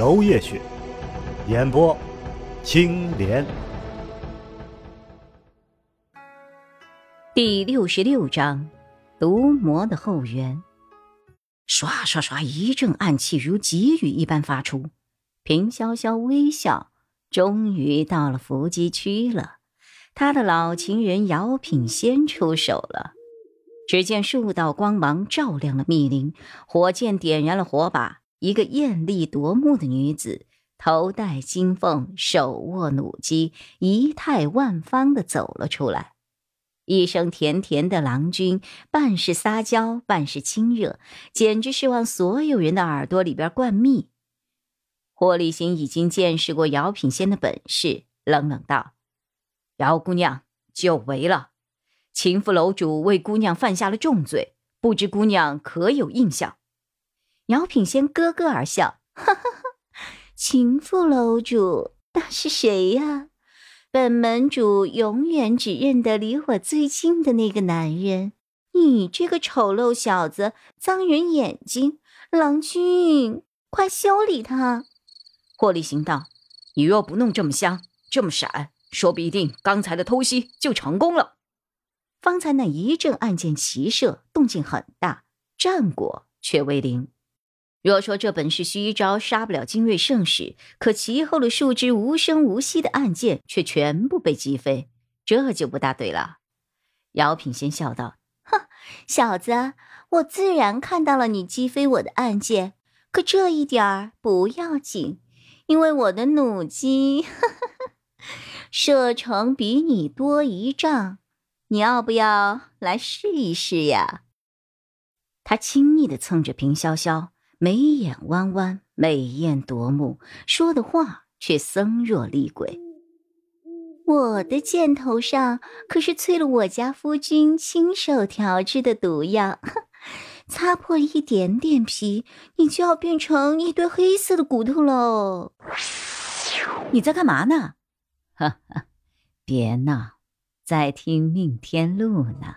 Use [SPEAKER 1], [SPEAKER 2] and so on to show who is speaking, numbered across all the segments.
[SPEAKER 1] 娄烨雪，演播青莲。
[SPEAKER 2] 第六十六章，毒魔的后援。唰唰唰，一阵暗气如急雨一般发出。平潇潇微笑，终于到了伏击区了。他的老情人姚品仙出手了。只见数道光芒照亮了密林，火箭点燃了火把。一个艳丽夺目的女子，头戴金凤，手握弩机，仪态万方的走了出来。一声甜甜的郎君，半是撒娇，半是亲热，简直是往所有人的耳朵里边灌蜜。霍立行已经见识过姚品仙的本事，冷冷道：“姚姑娘，久违了。秦府楼主为姑娘犯下了重罪，不知姑娘可有印象？”姚品仙咯咯而笑：“哈哈哈，情妇楼主那是谁呀？”本门主永远只认得离我最近的那个男人。你这个丑陋小子，脏人眼睛！郎君，快修理他！霍立行道：“你若不弄这么香，这么闪，说不一定刚才的偷袭就成功了。方才那一阵暗箭齐射，动静很大，战果却为零。”若说这本是虚招，杀不了精锐圣使，可其后的数支无声无息的暗箭却全部被击飞，这就不大对了。姚品仙笑道：“哼，小子，我自然看到了你击飞我的暗箭，可这一点儿不要紧，因为我的弩机 射程比你多一丈，你要不要来试一试呀？”他亲昵的蹭着平潇潇。眉眼弯弯，美艳夺目，说的话却僧若厉鬼。我的箭头上可是淬了我家夫君亲手调制的毒药，擦破一点点皮，你就要变成一堆黑色的骨头喽！你在干嘛呢？哈哈，别闹，在听命天录呢。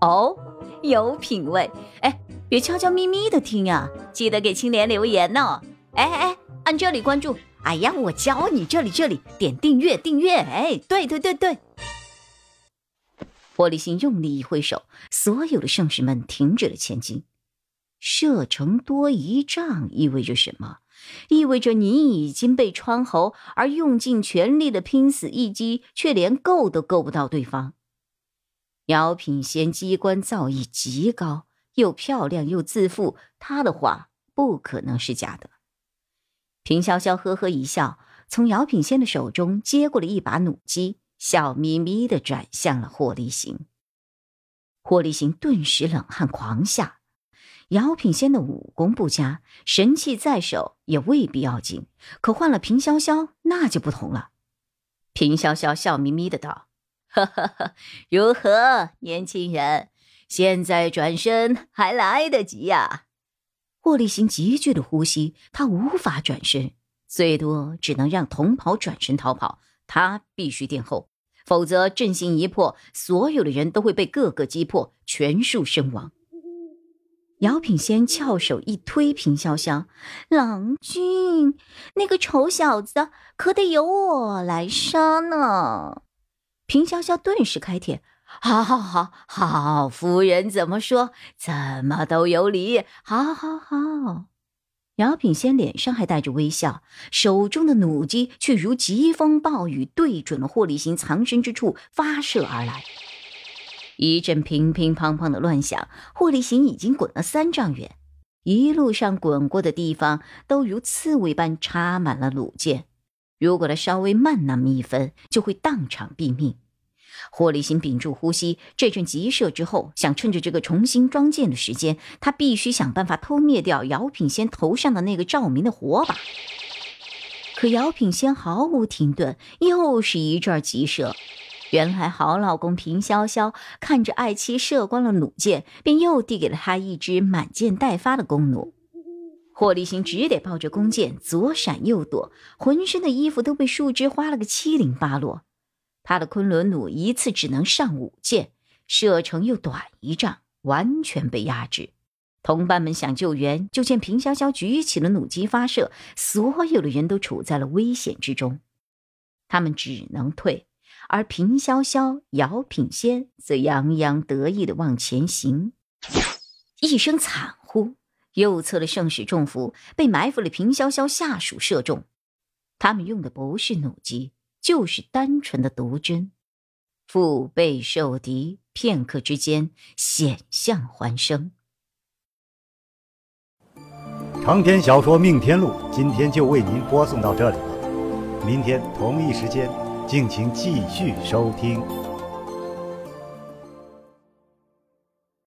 [SPEAKER 2] 哦，有品位，哎。别悄悄咪咪的听呀，记得给青莲留言哦。哎哎，按这里关注。哎呀，我教你，这里这里点订阅订阅。哎，对对对对。玻璃心用力一挥手，所有的圣使们停止了前进。射程多一丈意味着什么？意味着你已经被穿喉，而用尽全力的拼死一击，却连够都够不到对方。姚品仙机关造诣极高。又漂亮又自负，他的话不可能是假的。平潇潇呵呵一笑，从姚品仙的手中接过了一把弩机，笑眯眯的转向了霍立行。霍立行顿时冷汗狂下。姚品仙的武功不佳，神器在手也未必要紧，可换了平潇潇，那就不同了。平潇潇笑眯眯的道：“呵呵呵，如何，年轻人？”现在转身还来得及呀！霍立行急剧的呼吸，他无法转身，最多只能让同袍转身逃跑。他必须殿后，否则阵型一破，所有的人都会被各个击破，全数身亡。姚品仙翘手一推，平潇潇，郎君，那个丑小子可得由我来杀呢！平潇潇顿时开帖。好，好，好，好，夫人怎么说，怎么都有理。好，好，好。姚品仙脸上还带着微笑，手中的弩机却如疾风暴雨，对准了霍立行藏身之处发射而来。一阵乒乒乓乓的乱响，霍立行已经滚了三丈远，一路上滚过的地方都如刺猬般插满了弩箭。如果他稍微慢那么一分，就会当场毙命。霍立新屏住呼吸，这阵急射之后，想趁着这个重新装箭的时间，他必须想办法偷灭掉姚品仙头上的那个照明的火把。可姚品仙毫无停顿，又是一阵急射。原来好老公平潇潇看着爱妻射光了弩箭，便又递给了他一支满箭待发的弓弩。霍立新只得抱着弓箭左闪右躲，浑身的衣服都被树枝划了个七零八落。他的昆仑弩一次只能上五箭，射程又短一丈，完全被压制。同伴们想救援，就见平潇潇举起了弩机发射，所有的人都处在了危险之中，他们只能退。而平潇潇、姚品仙则洋洋得意地往前行。一声惨呼，右侧的圣使重斧被埋伏的平潇潇下属射中。他们用的不是弩机，就是单纯的毒针。腹背受敌，片刻之间险象环生。
[SPEAKER 1] 长篇小说《命天录》今天就为您播送到这里了，明天同一时间。敬请继续收听。